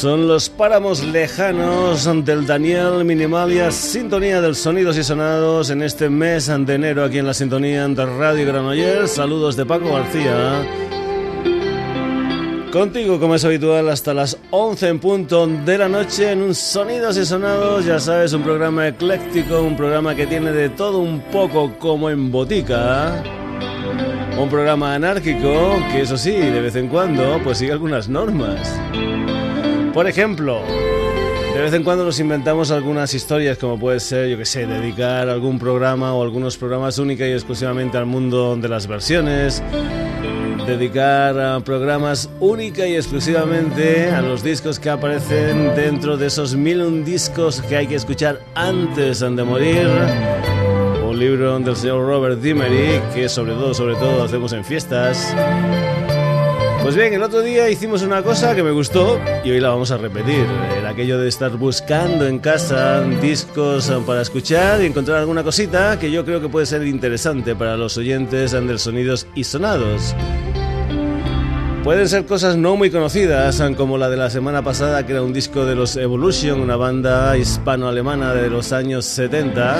Son los páramos lejanos del Daniel Minimalia, sintonía del sonidos y sonados en este mes de enero aquí en la sintonía de Radio Granollers. Saludos de Paco García. Contigo, como es habitual, hasta las 11 en punto de la noche en un Sonidos y Sonados, ya sabes, un programa ecléctico, un programa que tiene de todo un poco como en botica. Un programa anárquico que eso sí, de vez en cuando, pues sigue algunas normas. Por ejemplo, de vez en cuando nos inventamos algunas historias, como puede ser, yo que sé, dedicar algún programa o algunos programas única y exclusivamente al mundo de las versiones, dedicar programas única y exclusivamente a los discos que aparecen dentro de esos mil un discos que hay que escuchar antes de morir. Un libro del señor Robert Dimery que sobre todo, sobre todo hacemos en fiestas. Pues bien, el otro día hicimos una cosa que me gustó y hoy la vamos a repetir. Era aquello de estar buscando en casa discos para escuchar y encontrar alguna cosita que yo creo que puede ser interesante para los oyentes de Sonidos y Sonados. Pueden ser cosas no muy conocidas, como la de la semana pasada, que era un disco de los Evolution, una banda hispano-alemana de los años 70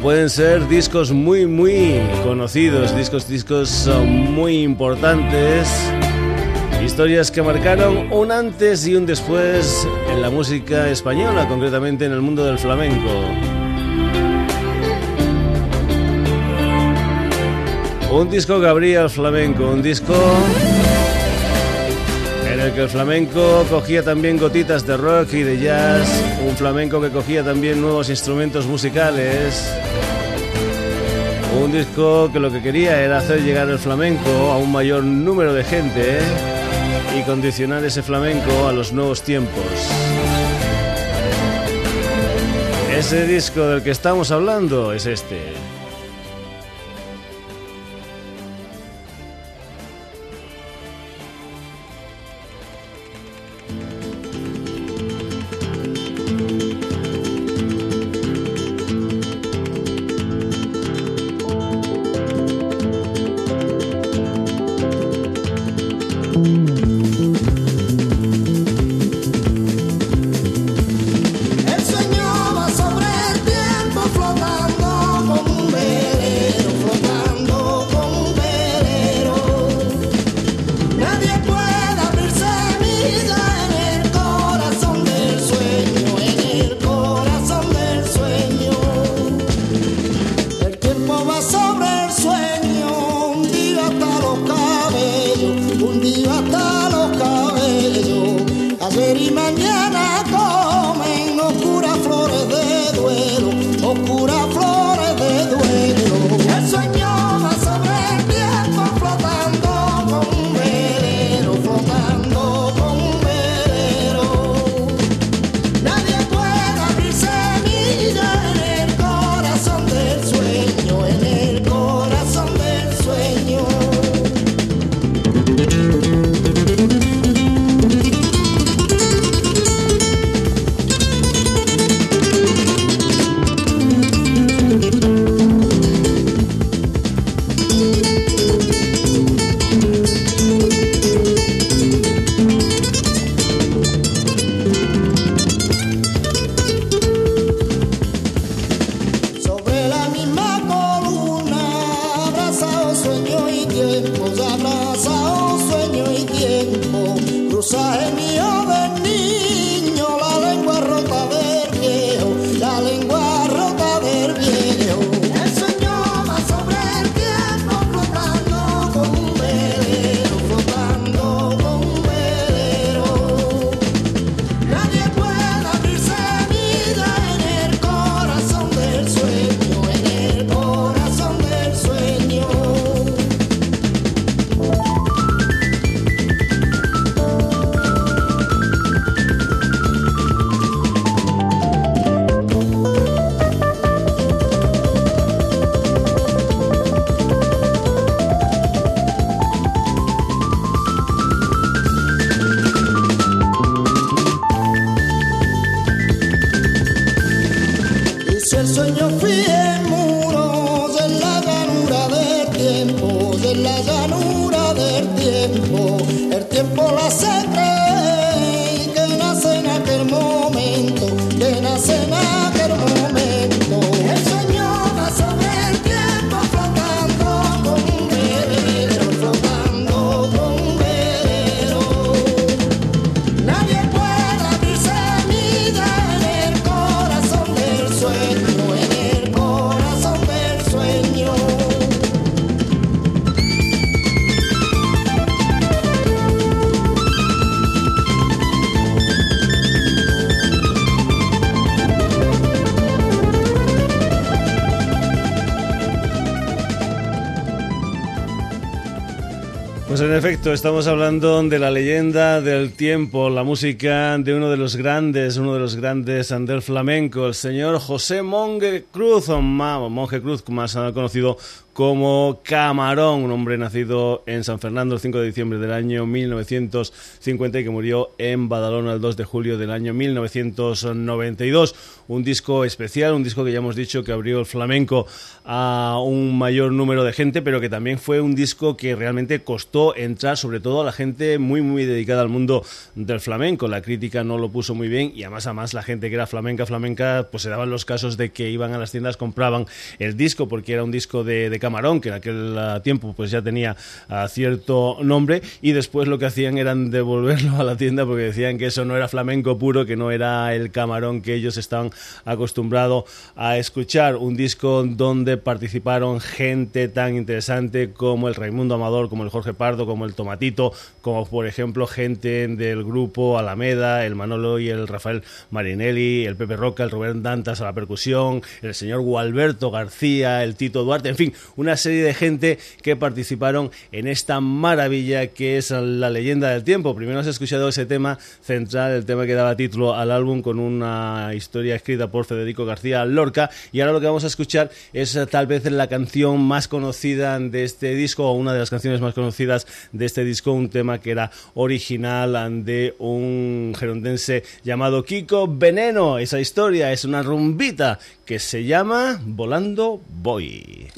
pueden ser discos muy muy conocidos, discos discos muy importantes, historias que marcaron un antes y un después en la música española, concretamente en el mundo del flamenco. Un disco Gabriel Flamenco, un disco el que el flamenco cogía también gotitas de rock y de jazz, un flamenco que cogía también nuevos instrumentos musicales. Un disco que lo que quería era hacer llegar el flamenco a un mayor número de gente y condicionar ese flamenco a los nuevos tiempos. Ese disco del que estamos hablando es este. Estamos hablando de la leyenda del tiempo, la música de uno de los grandes, uno de los grandes del flamenco, el señor José Monge Cruz, o Monje Cruz, más conocido como Camarón, un hombre nacido en San Fernando el 5 de diciembre del año 1950 y que murió en Badalona el 2 de julio del año 1992. Un disco especial, un disco que ya hemos dicho que abrió el flamenco a un mayor número de gente, pero que también fue un disco que realmente costó entrar, sobre todo a la gente muy, muy dedicada al mundo del flamenco. La crítica no lo puso muy bien y además, además la gente que era flamenca, flamenca, pues se daban los casos de que iban a las tiendas, compraban el disco porque era un disco de, de Camarón, que en aquel ah, tiempo pues ya tenía ah, cierto nombre, y después lo que hacían eran devolverlo a la tienda porque decían que eso no era flamenco puro, que no era el Camarón que ellos estaban acostumbrados a escuchar. Un disco donde participaron gente tan interesante como el Raimundo Amador, como el Jorge Pardo, como el Tomatito, como por ejemplo gente del grupo Alameda, el Manolo y el Rafael Marinelli, el Pepe Roca, el Rubén Dantas a la percusión, el señor Gualberto García, el Tito Duarte, en fin, una serie de gente que participaron en esta maravilla que es la leyenda del tiempo. Primero has escuchado ese tema central, el tema que daba título al álbum con una historia escrita por Federico García Lorca y ahora lo que vamos a escuchar es eh, tal vez la canción más conocida de este disco o una de las canciones más conocidas de este disco, un tema que era original de un gerondense llamado Kiko Veneno. Esa historia es una rumbita que se llama Volando Boy.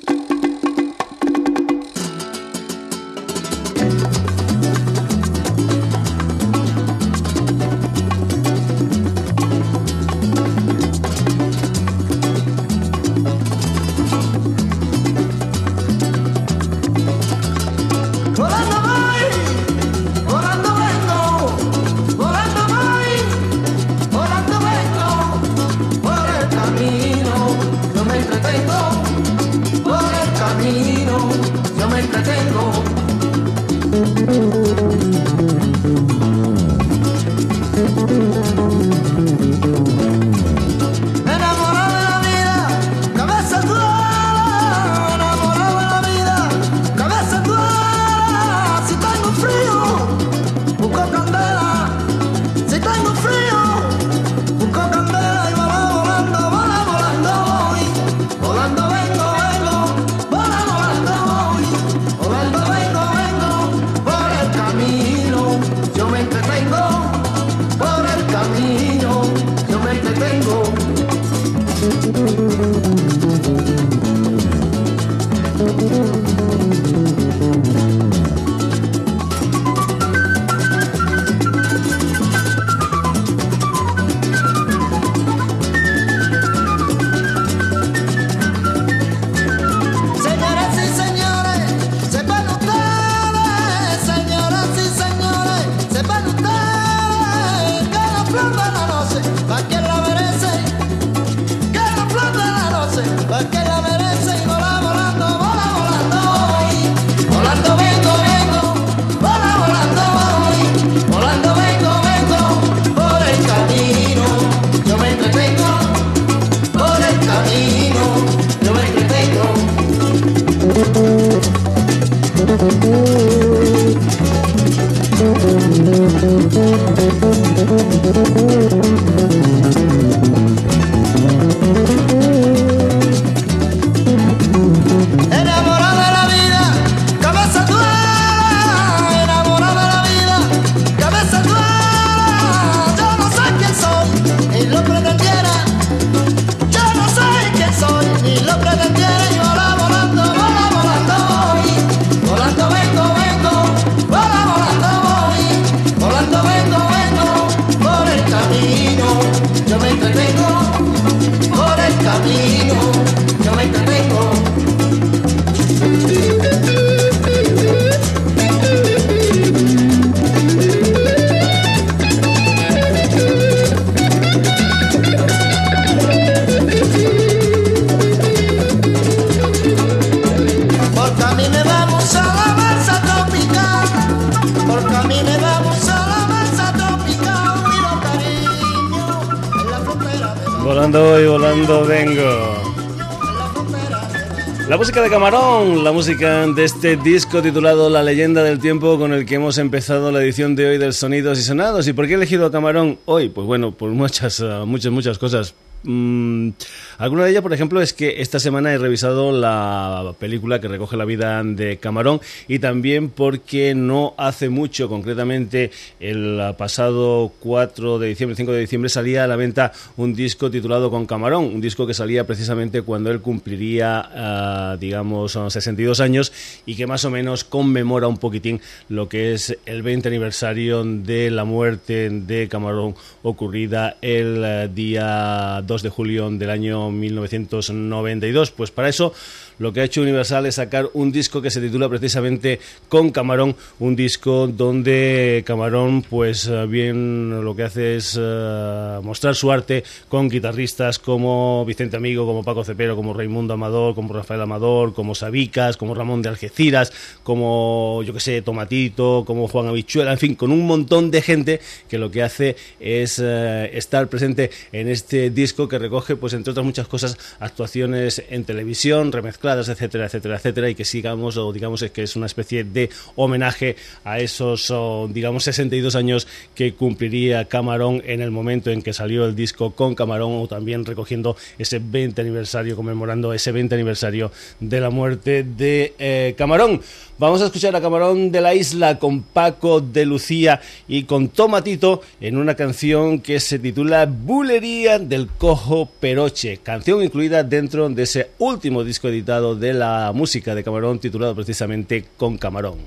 Camarón, la música de este disco titulado La leyenda del tiempo con el que hemos empezado la edición de hoy del Sonidos y Sonados. ¿Y por qué he elegido a Camarón hoy? Pues bueno, por muchas, muchas, muchas cosas. Mm, alguna de ellas, por ejemplo, es que esta semana he revisado la película que recoge la vida de Camarón y también porque no hace mucho, concretamente el pasado 4 de diciembre, 5 de diciembre, salía a la venta un disco titulado Con Camarón, un disco que salía precisamente cuando él cumpliría, uh, digamos, 62 años y que más o menos conmemora un poquitín lo que es el 20 aniversario de la muerte de Camarón ocurrida el uh, día 2 de julio del año 1992. Pues para eso lo que ha hecho Universal es sacar un disco que se titula precisamente Con Camarón, un disco donde Camarón, pues eh, bien lo que hace es uh, mostrar su arte con guitarristas como Vicente Amigo, como Paco Cepero, como Raimundo Amador, como Rafael Amador, como Sabicas, como Ramón de Algeciras, como yo que sé, Tomatito, como Juan Habichuela, en fin, con un montón de gente que lo que hace es uh, estar presente en este disco que recoge, pues entre otras muchas cosas, actuaciones en televisión, remezcladas etcétera, etcétera, etcétera, y que sigamos o digamos es que es una especie de homenaje a esos, digamos, 62 años que cumpliría Camarón en el momento en que salió el disco con Camarón o también recogiendo ese 20 aniversario, conmemorando ese 20 aniversario de la muerte de eh, Camarón. Vamos a escuchar a Camarón de la Isla con Paco de Lucía y con Tomatito en una canción que se titula Bulería del Cojo Peroche, canción incluida dentro de ese último disco editado de la música de Camarón titulado precisamente Con Camarón.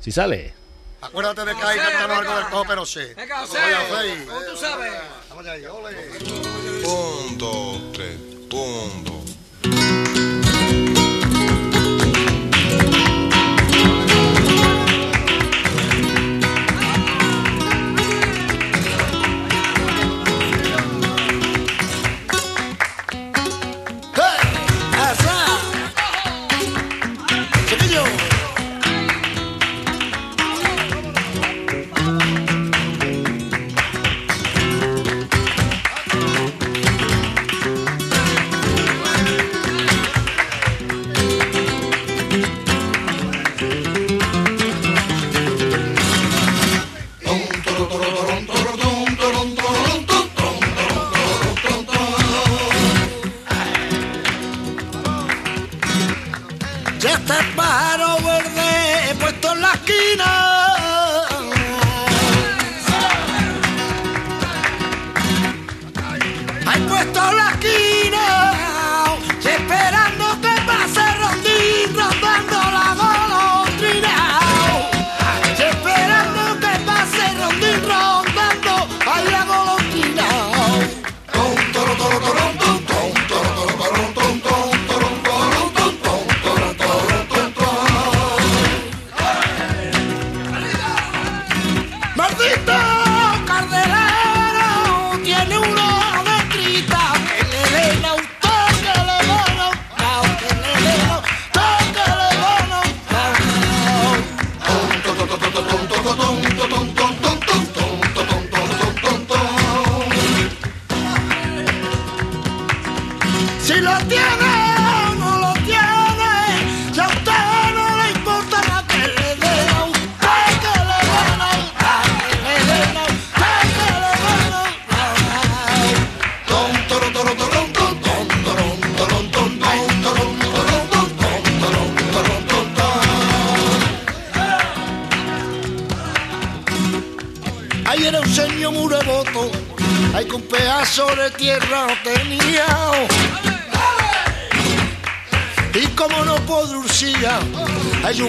Si sale. Acuérdate de que hay cantando algo del cojo peroche. Venga, José. ¿Cómo tú sabes? Vamos allá, ole. Un, dos, tres. Un, dos. Ya está el pájaro verde he puesto en la esquina.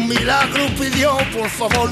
milagro pidió, por favor.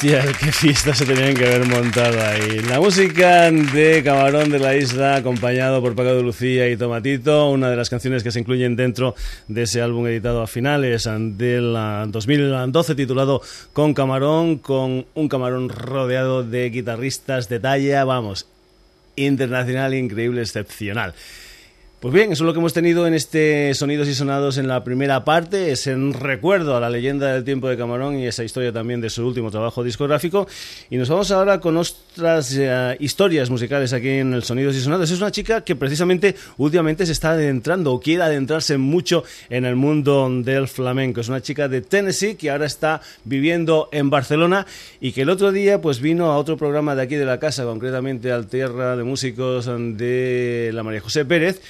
Bestial, qué fiesta se tenían que haber montado ahí. La música de Camarón de la Isla, acompañado por Paco de Lucía y Tomatito, una de las canciones que se incluyen dentro de ese álbum editado a finales del 2012 titulado Con Camarón, con un camarón rodeado de guitarristas de talla, vamos, internacional, increíble, excepcional. Pues bien, eso es lo que hemos tenido en este Sonidos y Sonados en la primera parte, es en recuerdo a la leyenda del tiempo de Camarón y esa historia también de su último trabajo discográfico. Y nos vamos ahora con otras eh, historias musicales aquí en el Sonidos y Sonados. Es una chica que precisamente últimamente se está adentrando o quiere adentrarse mucho en el mundo del flamenco. Es una chica de Tennessee que ahora está viviendo en Barcelona y que el otro día pues vino a otro programa de aquí de la casa, concretamente al Tierra de Músicos de la María José Pérez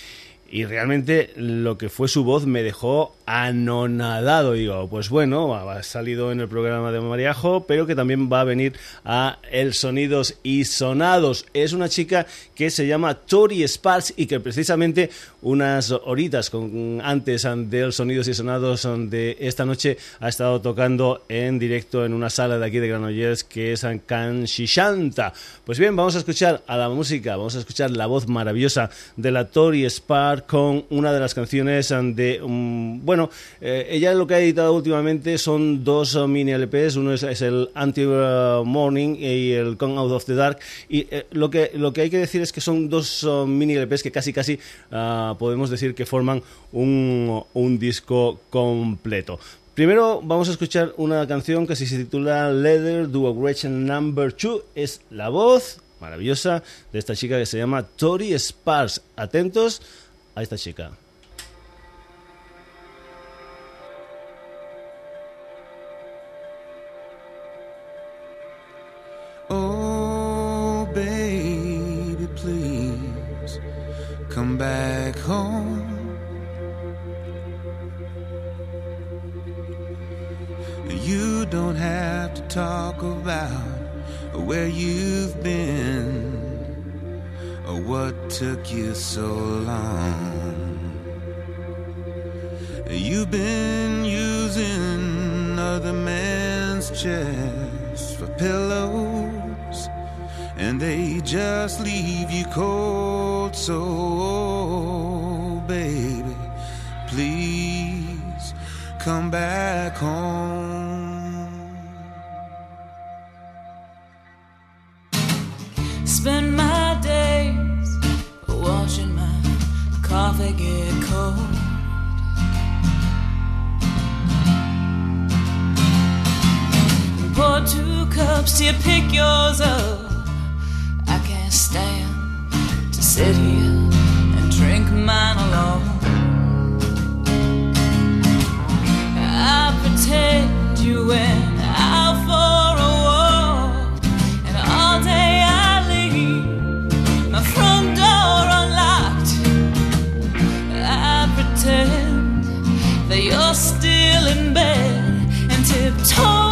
y realmente lo que fue su voz me dejó anonadado. Digo, pues bueno, ha salido en el programa de Mariajo, pero que también va a venir a El Sonidos y Sonados. Es una chica que se llama Tori Sparks y que precisamente unas horitas con, antes del Sonidos y Sonados de esta noche ha estado tocando en directo en una sala de aquí de Granollers que es Canchishanta. Pues bien, vamos a escuchar a la música, vamos a escuchar la voz maravillosa de la Tori Sparks con una de las canciones de... bueno, bueno, eh, ella lo que ha editado últimamente son dos uh, mini LPs, uno es, el Anti-Morning y el Come Out of the Dark, y eh, lo, que, lo que hay que decir es que son dos mini LPs que casi casi uh, podemos decir que forman un, un disco completo. Primero vamos a escuchar una canción que se titula Leather Duogration Number 2. Es la voz maravillosa de esta chica que se llama Tori Sparks. Atentos a esta chica. That you're still in bed and tiptoe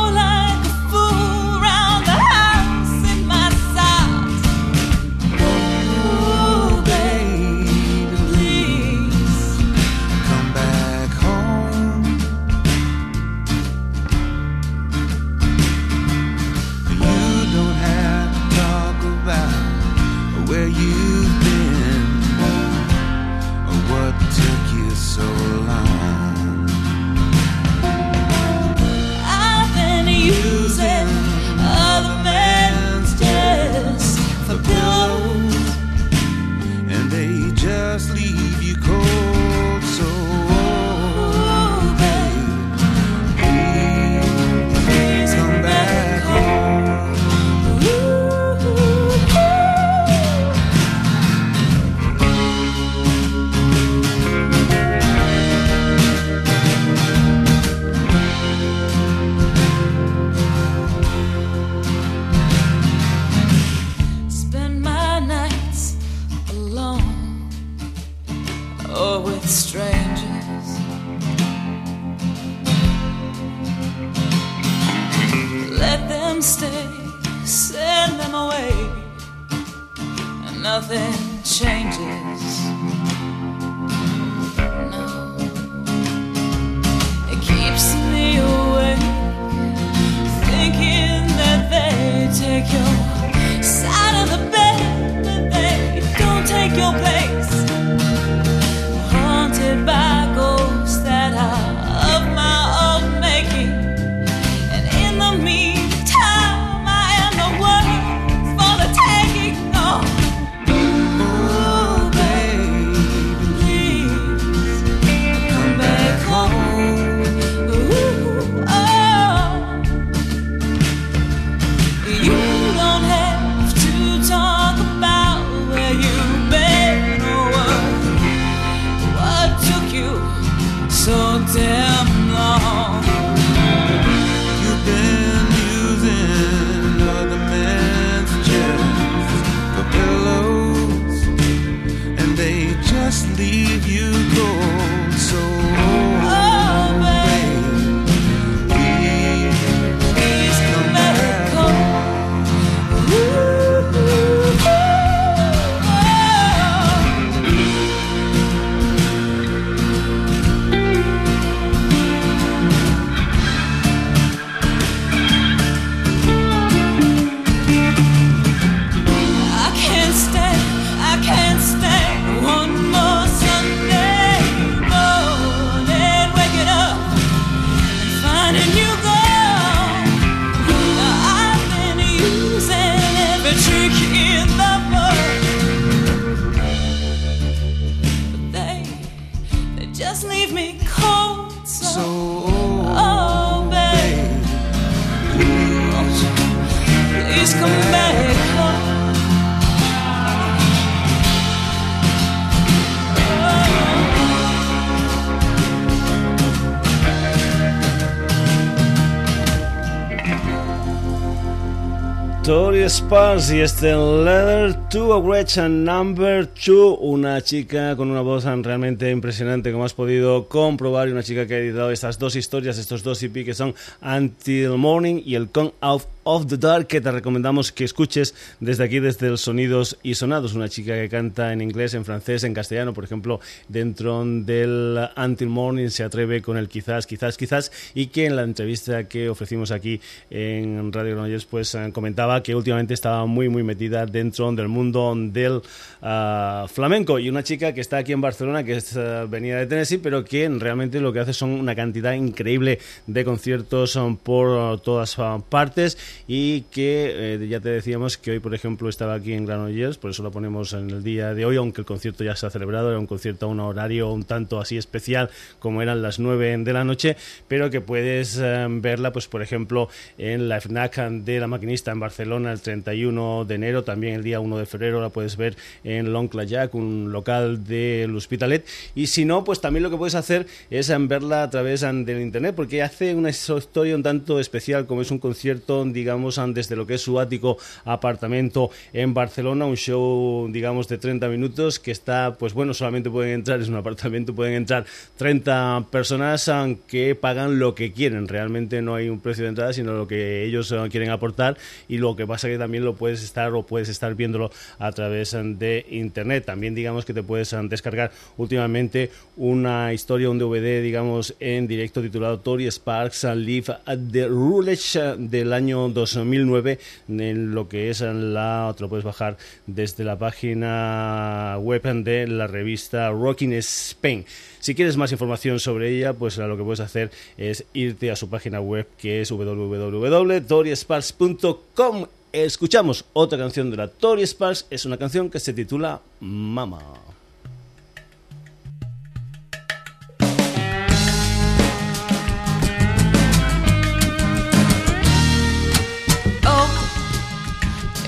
Sparks y este Leather to a Wretch Number 2, una chica con una voz realmente impresionante como has podido comprobar y una chica que ha editado estas dos historias, estos dos EP que son Until Morning y el Come Out of the Dark que te recomendamos que escuches desde aquí, desde el Sonidos y Sonados. Una chica que canta en inglés, en francés, en castellano, por ejemplo, dentro del Until Morning se atreve con el quizás, quizás, quizás, y que en la entrevista que ofrecimos aquí en Radio Granollers pues eh, comentaba que últimamente estaba muy, muy metida dentro del mundo del uh, flamenco. Y una chica que está aquí en Barcelona, que es, uh, venida de Tennessee, pero que realmente lo que hace son una cantidad increíble de conciertos um, por todas partes y que eh, ya te decíamos que hoy, por ejemplo, estaba aquí en Granollers, por eso lo ponemos en el día de hoy, aunque el concierto ya se ha celebrado, era un concierto a un horario un tanto así especial como eran las 9 de la noche, pero que puedes eh, verla, pues por ejemplo, en la FNAC de la maquinista en Barcelona el 31 de enero, también el día 1 de febrero la puedes ver en L'Oncle Jack, un local del Hospitalet, y si no, pues también lo que puedes hacer es eh, verla a través del internet, porque hace una historia un tanto especial, como es un concierto, digamos, digamos, desde lo que es su ático apartamento en Barcelona, un show, digamos, de 30 minutos que está, pues bueno, solamente pueden entrar, es un apartamento, pueden entrar 30 personas que pagan lo que quieren, realmente no hay un precio de entrada, sino lo que ellos quieren aportar y lo que pasa que también lo puedes estar o puedes estar viéndolo a través de internet. También digamos que te puedes descargar últimamente una historia, un DVD, digamos, en directo titulado Tori Sparks Live at the Rulage del año 2009 en lo que es la, te lo puedes bajar desde la página web de la revista Rocking Spain. Si quieres más información sobre ella, pues lo que puedes hacer es irte a su página web que es www.toriesparks.com. Escuchamos otra canción de la Tori Sparks, es una canción que se titula Mama.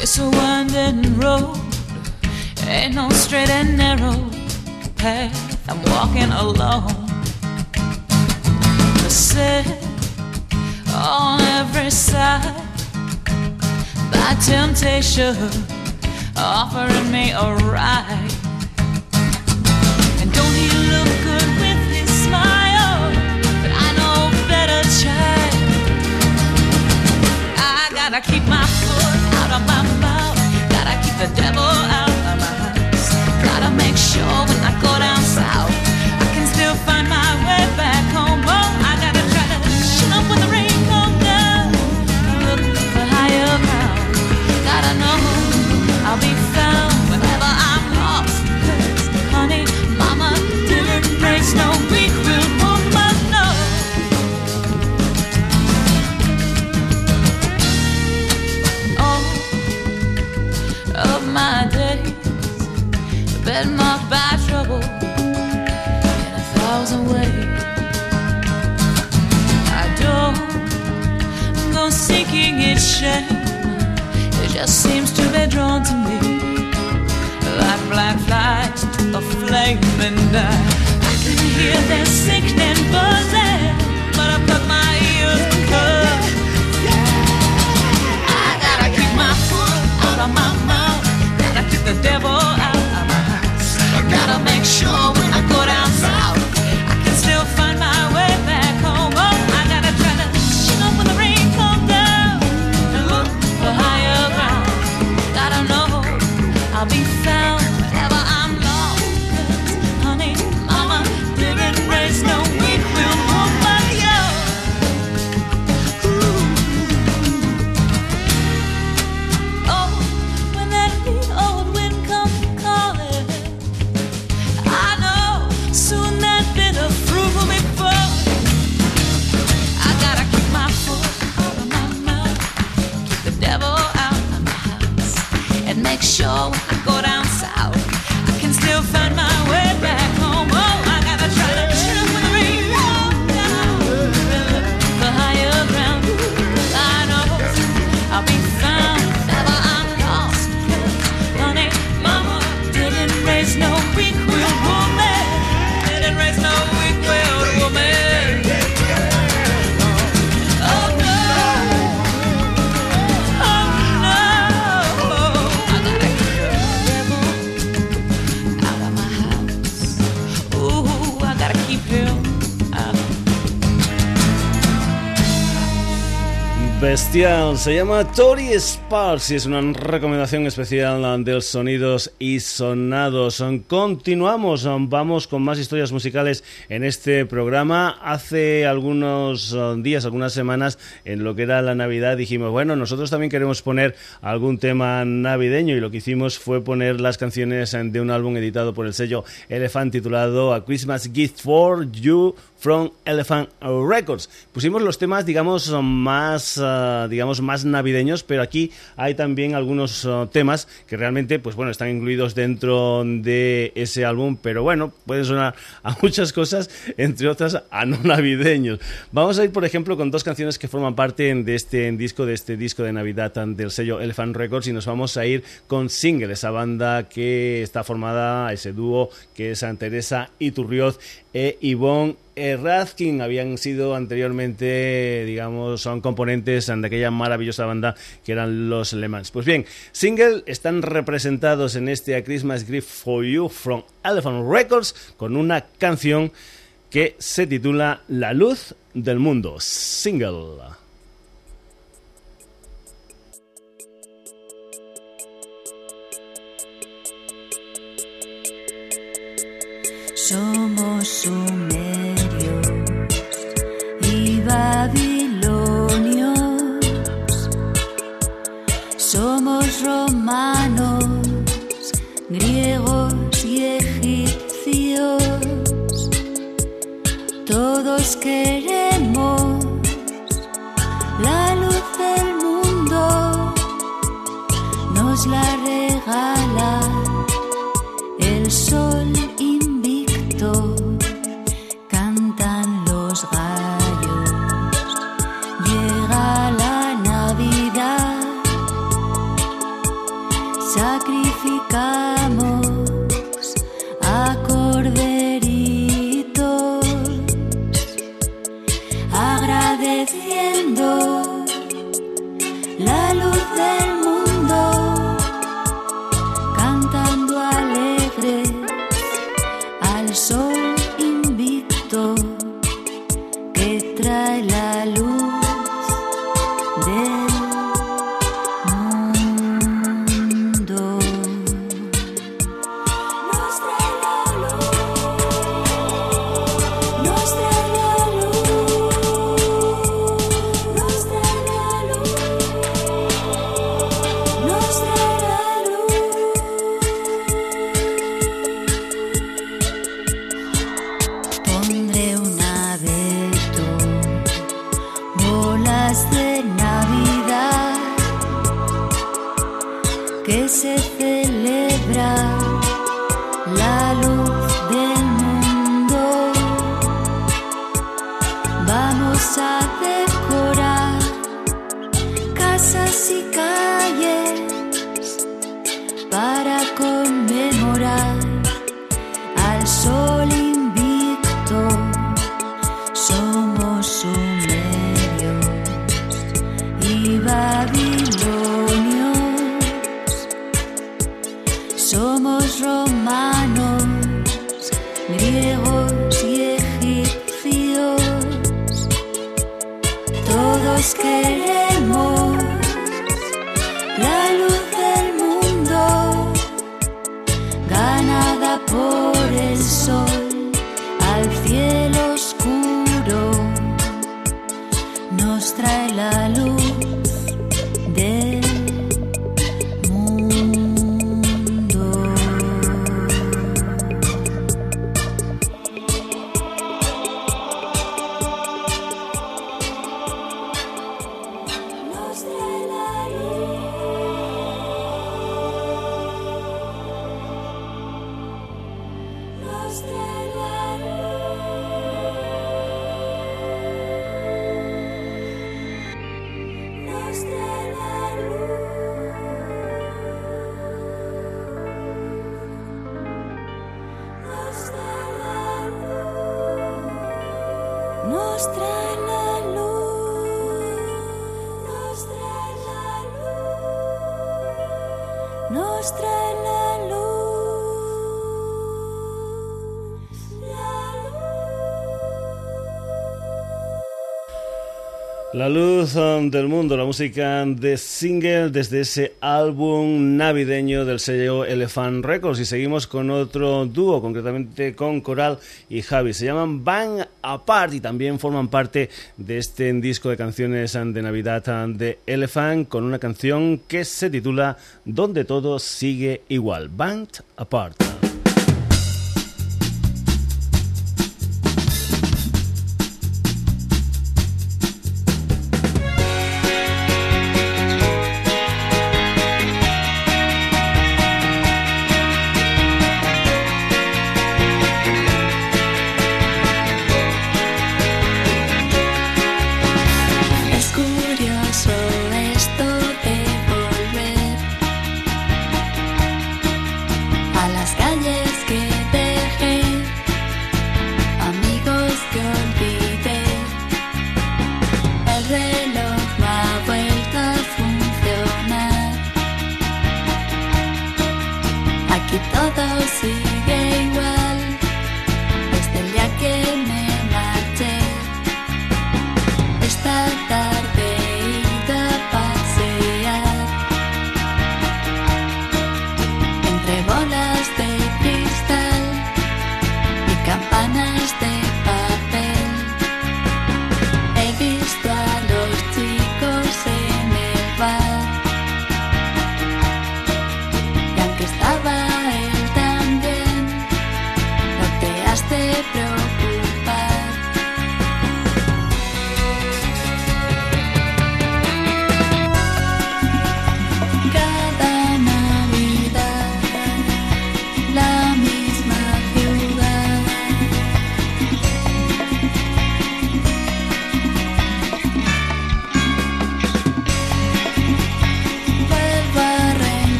It's a winding road, ain't no straight and narrow path. I'm walking alone. Beset on every side by temptation, offering me a ride. And don't he look good with his smile? But I know better, child. I gotta keep my foot out of my mouth. Gotta keep the devil out of my house. Gotta make sure a thousand. I don't go seeking its shame, it just seems to be drawn to me like black flies to a flame, and I, I can hear their sickening buzzing, but I plug my ears because. I gotta keep my foot out of my mouth. Gotta keep the devil out of my house. Gotta make sure Se llama Tori Sparks y es una recomendación especial de sonidos y sonados. Continuamos, vamos con más historias musicales en este programa. Hace algunos uh, días, algunas semanas, en lo que era la Navidad, dijimos, bueno, nosotros también queremos poner algún tema navideño y lo que hicimos fue poner las canciones de un álbum editado por el sello Elephant titulado A Christmas Gift for You from Elephant Records. Pusimos los temas, digamos, más, uh, digamos, más navideños, pero aquí hay también algunos uh, temas que realmente, pues bueno, están incluidos dentro de ese álbum, pero bueno, pueden sonar a muchas cosas, entre otras a no navideños. Vamos a ir, por ejemplo, con dos canciones que forman parte de este disco, de este disco de Navidad del sello Elephant Records, y nos vamos a ir con Single, esa banda que está formada, ese dúo que es Teresa Iturrioz e Yvonne Radkin habían sido anteriormente, digamos, son componentes de aquella maravillosa banda que eran los Le Mans. Pues bien, single están representados en este A Christmas Gift for You from Elephant Records con una canción que se titula La luz del mundo. Single. Somos y babilonios. Somos romanos, griegos y egipcios. Todos queremos Nos trae la luz. La luz um, del mundo, la música de single desde ese álbum navideño del sello Elephant Records y seguimos con otro dúo, concretamente con Coral y Javi. Se llaman Bang Apart y también forman parte de este disco de canciones um, de Navidad um, de Elephant con una canción que se titula Donde todo sigue igual, Bang Apart.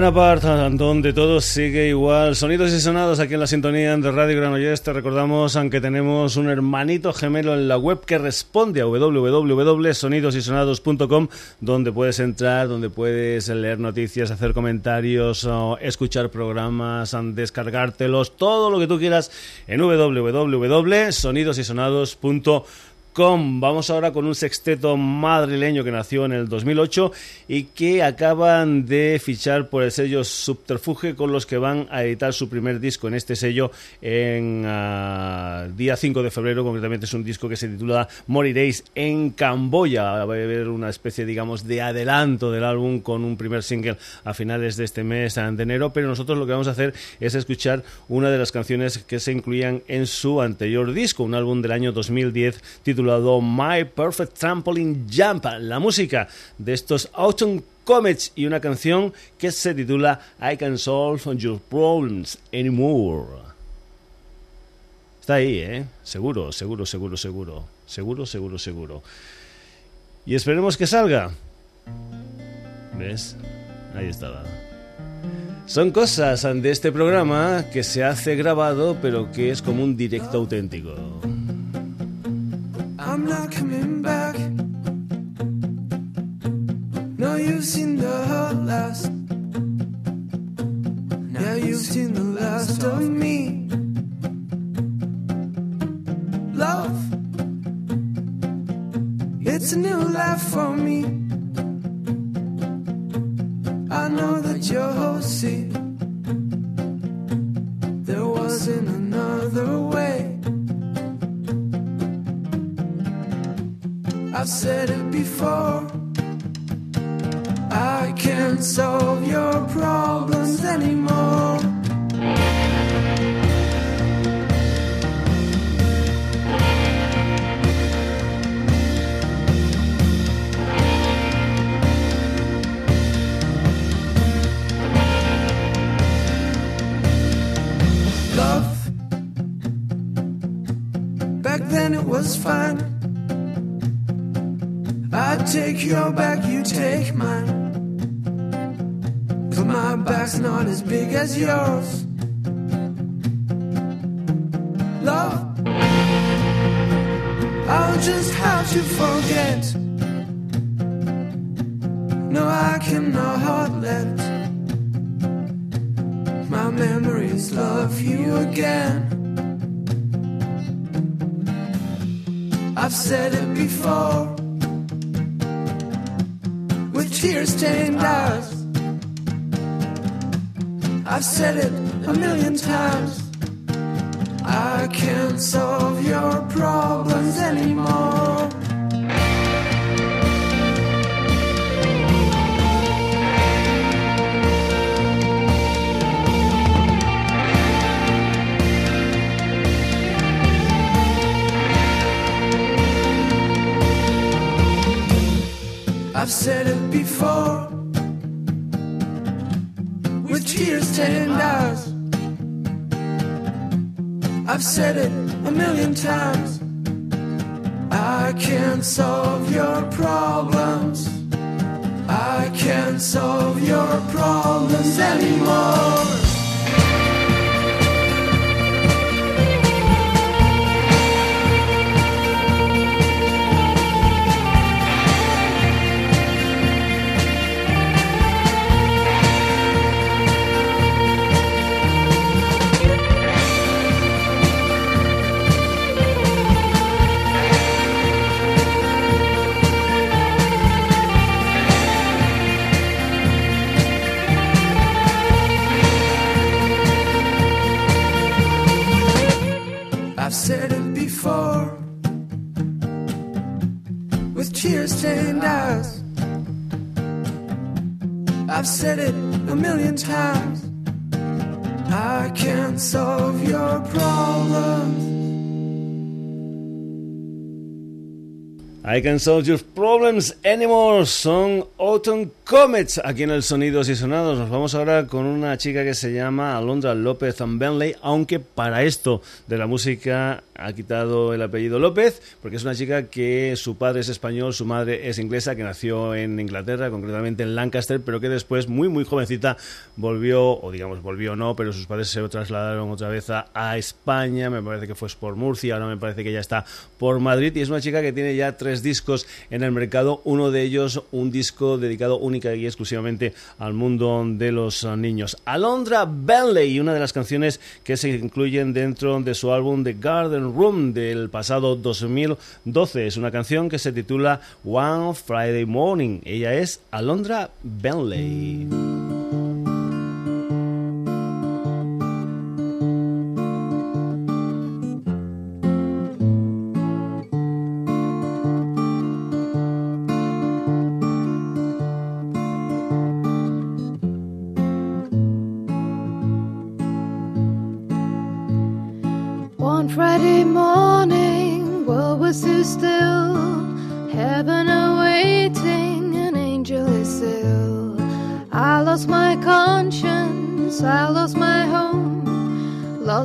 Donde todo sigue igual. Sonidos y sonados aquí en la sintonía de Radio Granollers. Te recordamos, aunque tenemos un hermanito gemelo en la web que responde a www.sonidosysonados.com, donde puedes entrar, donde puedes leer noticias, hacer comentarios, escuchar programas, descargártelos, todo lo que tú quieras en www.sonidosysonados.com Vamos ahora con un sexteto madrileño que nació en el 2008 y que acaban de fichar por el sello Subterfuge con los que van a editar su primer disco en este sello en uh, día 5 de febrero. Concretamente es un disco que se titula Moriréis en Camboya. Va a haber una especie, digamos, de adelanto del álbum con un primer single a finales de este mes de enero. Pero nosotros lo que vamos a hacer es escuchar una de las canciones que se incluían en su anterior disco, un álbum del año 2010 titulado titulado My Perfect Trampoline Jump, la música de estos Autumn Comets y una canción que se titula I Can Solve Your Problems Anymore. Está ahí, ¿eh? Seguro, seguro, seguro, seguro. Seguro, seguro, seguro. Y esperemos que salga. ¿Ves? Ahí estaba. Son cosas de este programa que se hace grabado, pero que es como un directo auténtico. I'm not coming back. No, you've seen the last. Yeah, you've seen the last of me. Love, it's a new life for me. I know that you're Hosey. There wasn't another way. I've said it before. I can't solve your problems anymore. Love. Back then it was fine. Take your back, you take mine. Cause my back's not as big as yours. Love, I'll just have to forget. No, I cannot let my memories love you again. I've said it before I've said it a million times. I can't solve your problems anymore. I've said it before tears stained eyes. I've said it a million times. I can't solve your problems. I can't solve your problems anymore. Times. I can't solve I Can Solve Your Problems Anymore. Son Autumn Comets aquí en el Sonidos y Sonados. Nos vamos ahora con una chica que se llama Alondra López Benley, aunque para esto de la música ha quitado el apellido López, porque es una chica que su padre es español, su madre es inglesa, que nació en Inglaterra, concretamente en Lancaster, pero que después, muy muy jovencita, volvió, o digamos volvió no, pero sus padres se trasladaron otra vez a, a España, me parece que fue por Murcia, ahora me parece que ya está por Madrid, y es una chica que tiene ya tres discos en el mercado, uno de ellos un disco dedicado única y exclusivamente al mundo de los niños. Alondra Benley, una de las canciones que se incluyen dentro de su álbum The Garden Room del pasado 2012. Es una canción que se titula One Friday Morning. Ella es Alondra Benley.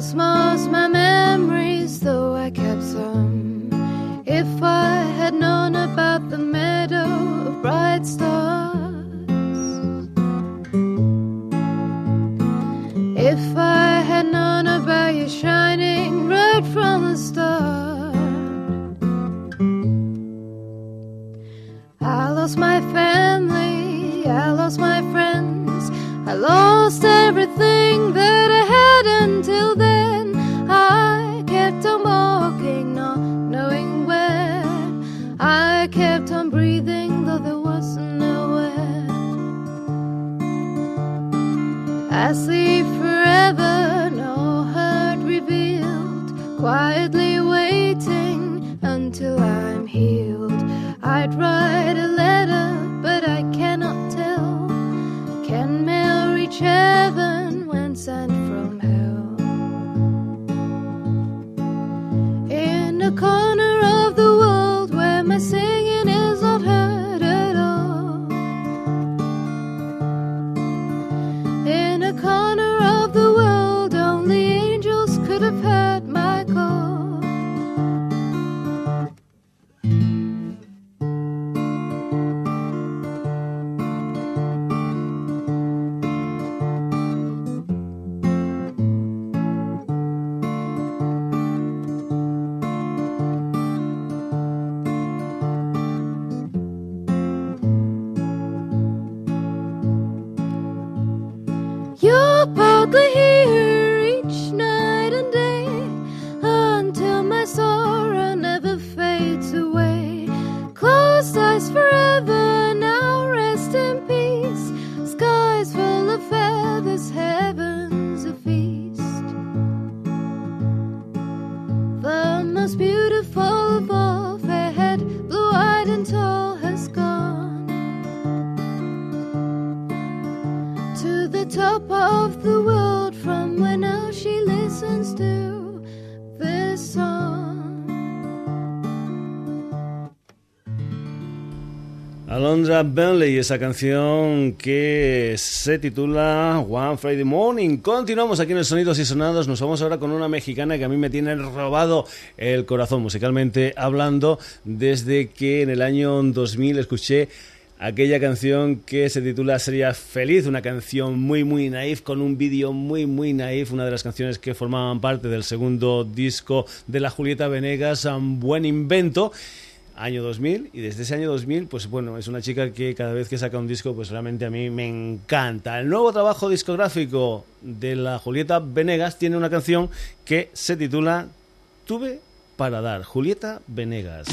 small smile. his head. Bentley, esa canción que se titula One Friday Morning. Continuamos aquí en el Sonidos y Sonados. Nos vamos ahora con una mexicana que a mí me tiene robado el corazón musicalmente hablando desde que en el año 2000 escuché aquella canción que se titula Sería Feliz, una canción muy muy naif con un vídeo muy muy naif, una de las canciones que formaban parte del segundo disco de la Julieta Venegas, un buen invento año 2000 y desde ese año 2000 pues bueno es una chica que cada vez que saca un disco pues realmente a mí me encanta. El nuevo trabajo discográfico de la Julieta Venegas tiene una canción que se titula Tuve para dar Julieta Venegas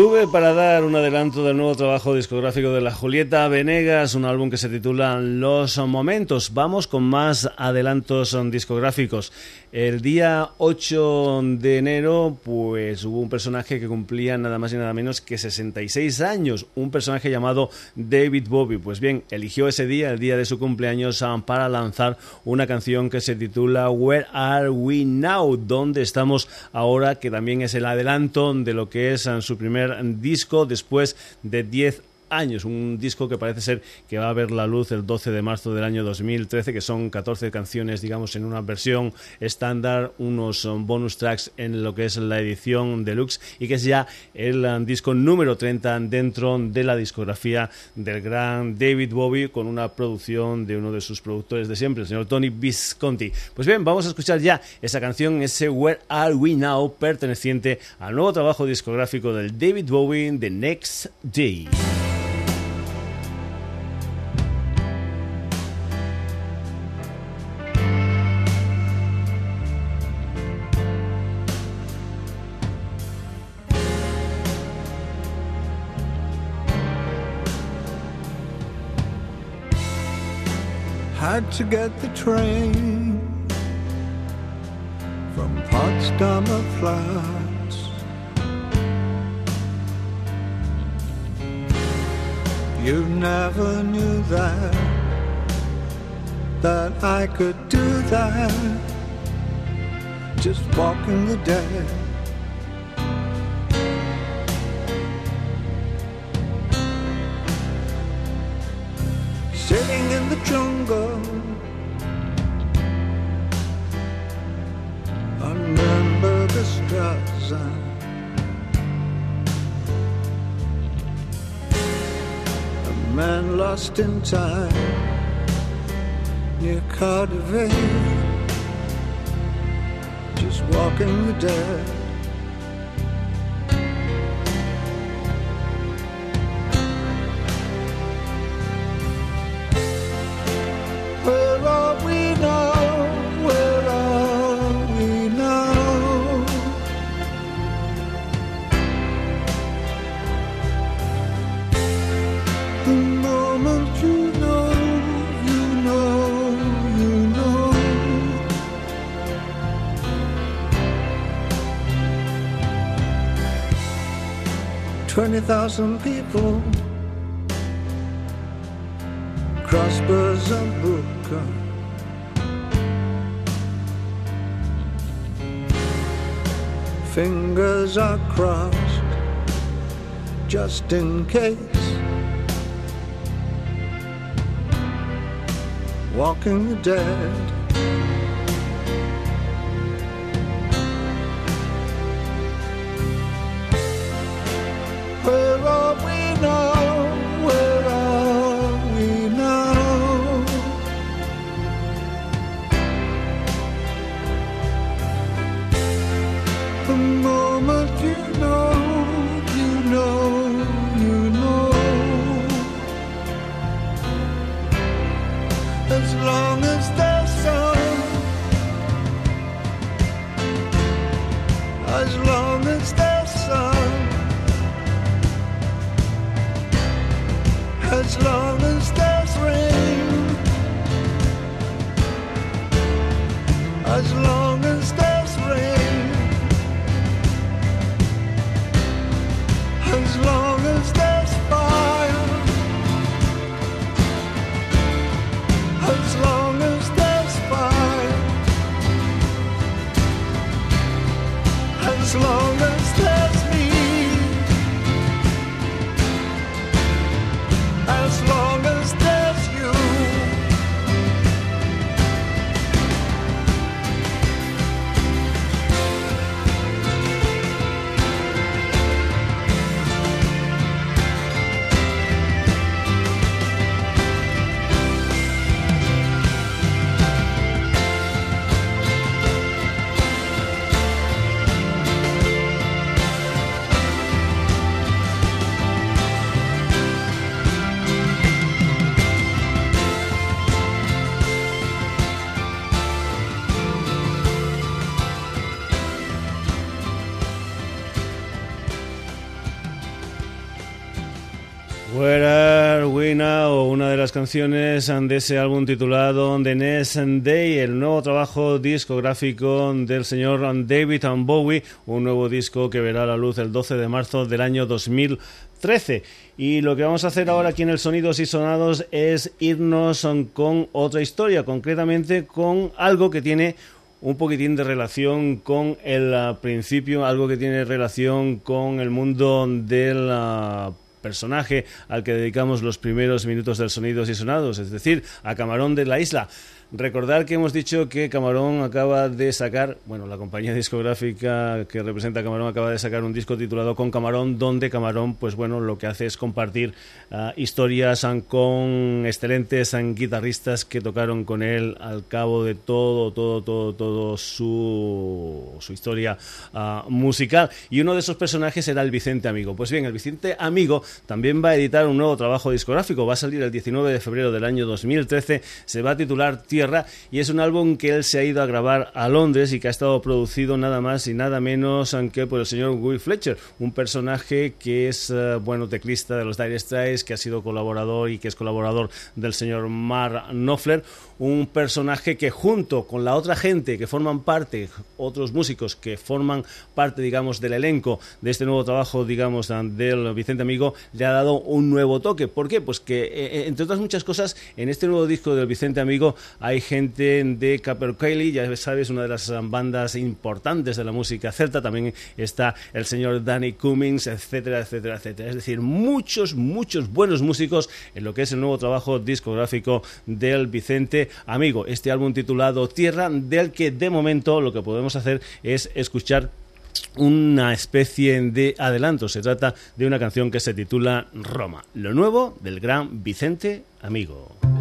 Tuve para dar un adelanto del nuevo trabajo discográfico de la Julieta Venegas, un álbum que se titula Los Momentos. Vamos con más adelantos discográficos. El día 8 de enero, pues hubo un personaje que cumplía nada más y nada menos que 66 años, un personaje llamado David Bowie. Pues bien, eligió ese día, el día de su cumpleaños, ah, para lanzar una canción que se titula Where Are We Now? ¿Dónde estamos ahora? Que también es el adelanto de lo que es ah, su primer disco después de 10 años, un disco que parece ser que va a ver la luz el 12 de marzo del año 2013, que son 14 canciones, digamos, en una versión estándar, unos bonus tracks en lo que es la edición deluxe y que es ya el um, disco número 30 dentro de la discografía del gran David Bowie con una producción de uno de sus productores de siempre, el señor Tony Visconti. Pues bien, vamos a escuchar ya esa canción, ese Where Are We Now, perteneciente al nuevo trabajo discográfico del David Bowie, The Next Day. Had to get the train from Potsdamer Platz. You never knew that, that I could do that, just walking the dead. In time near Cardiff, just walking the dead. Thousand people crossbars and Brooker. Fingers are crossed just in case. Walking the dead. Where Are We Now, una de las canciones de ese álbum titulado The Next Day, el nuevo trabajo discográfico del señor David Bowie, un nuevo disco que verá la luz el 12 de marzo del año 2013. Y lo que vamos a hacer ahora aquí en el Sonidos y Sonados es irnos con otra historia, concretamente con algo que tiene un poquitín de relación con el ah, principio, algo que tiene relación con el mundo del uh, personaje al que dedicamos los primeros minutos del Sonidos y Sonados, es decir, a Camarón de la Isla. Recordar que hemos dicho que Camarón acaba de sacar, bueno, la compañía discográfica que representa a Camarón acaba de sacar un disco titulado Con Camarón, donde Camarón, pues bueno, lo que hace es compartir uh, historias con excelentes guitarristas que tocaron con él al cabo de todo, todo, todo, todo su, su historia uh, musical. Y uno de esos personajes era el Vicente Amigo. Pues bien, el Vicente Amigo también va a editar un nuevo trabajo discográfico. Va a salir el 19 de febrero del año 2013. Se va a titular y es un álbum que él se ha ido a grabar a Londres y que ha estado producido nada más y nada menos que por el señor Will Fletcher, un personaje que es, eh, bueno, teclista de los Dire Straits, que ha sido colaborador y que es colaborador del señor Mark Knopfler, un personaje que junto con la otra gente que forman parte, otros músicos que forman parte, digamos, del elenco de este nuevo trabajo, digamos, del Vicente Amigo, le ha dado un nuevo toque. ¿Por qué? Pues que, eh, eh, entre otras muchas cosas, en este nuevo disco del Vicente Amigo hay gente de Capercaillie, ya sabes, una de las bandas importantes de la música celta, también está el señor Danny Cummings, etcétera, etcétera, etcétera. Es decir, muchos, muchos buenos músicos en lo que es el nuevo trabajo discográfico del Vicente Amigo. Este álbum titulado Tierra, del que de momento lo que podemos hacer es escuchar una especie de adelanto. Se trata de una canción que se titula Roma, lo nuevo del gran Vicente Amigo.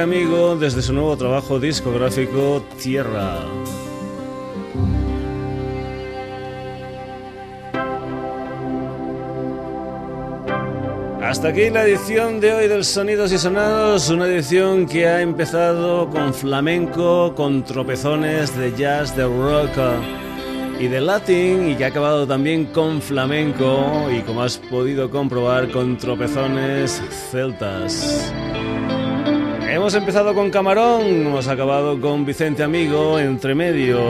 Amigo desde su nuevo trabajo discográfico Tierra. Hasta aquí la edición de hoy del Sonidos y Sonados, una edición que ha empezado con flamenco, con tropezones de jazz, de rock y de latín y que ha acabado también con flamenco y como has podido comprobar con tropezones celtas. Hemos empezado con Camarón, hemos acabado con Vicente Amigo, entre medio,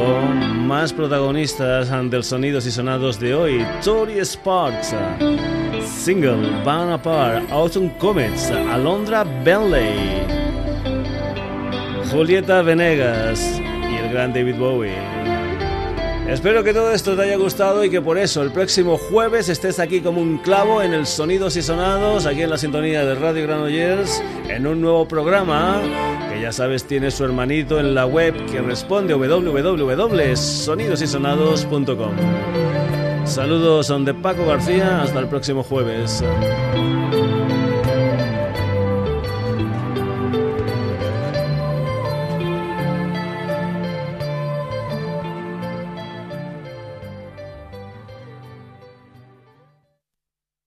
más protagonistas del Sonidos y Sonados de hoy, Tori Sparks, Single, Van Apart, Autumn Comets, Alondra Bentley, Julieta Venegas y el gran David Bowie. Espero que todo esto te haya gustado y que por eso el próximo jueves estés aquí como un clavo en el Sonidos y Sonados, aquí en la sintonía de Radio Granollers, en un nuevo programa que ya sabes tiene su hermanito en la web que responde www.sonidosysonados.com. Saludos son de Paco García, hasta el próximo jueves.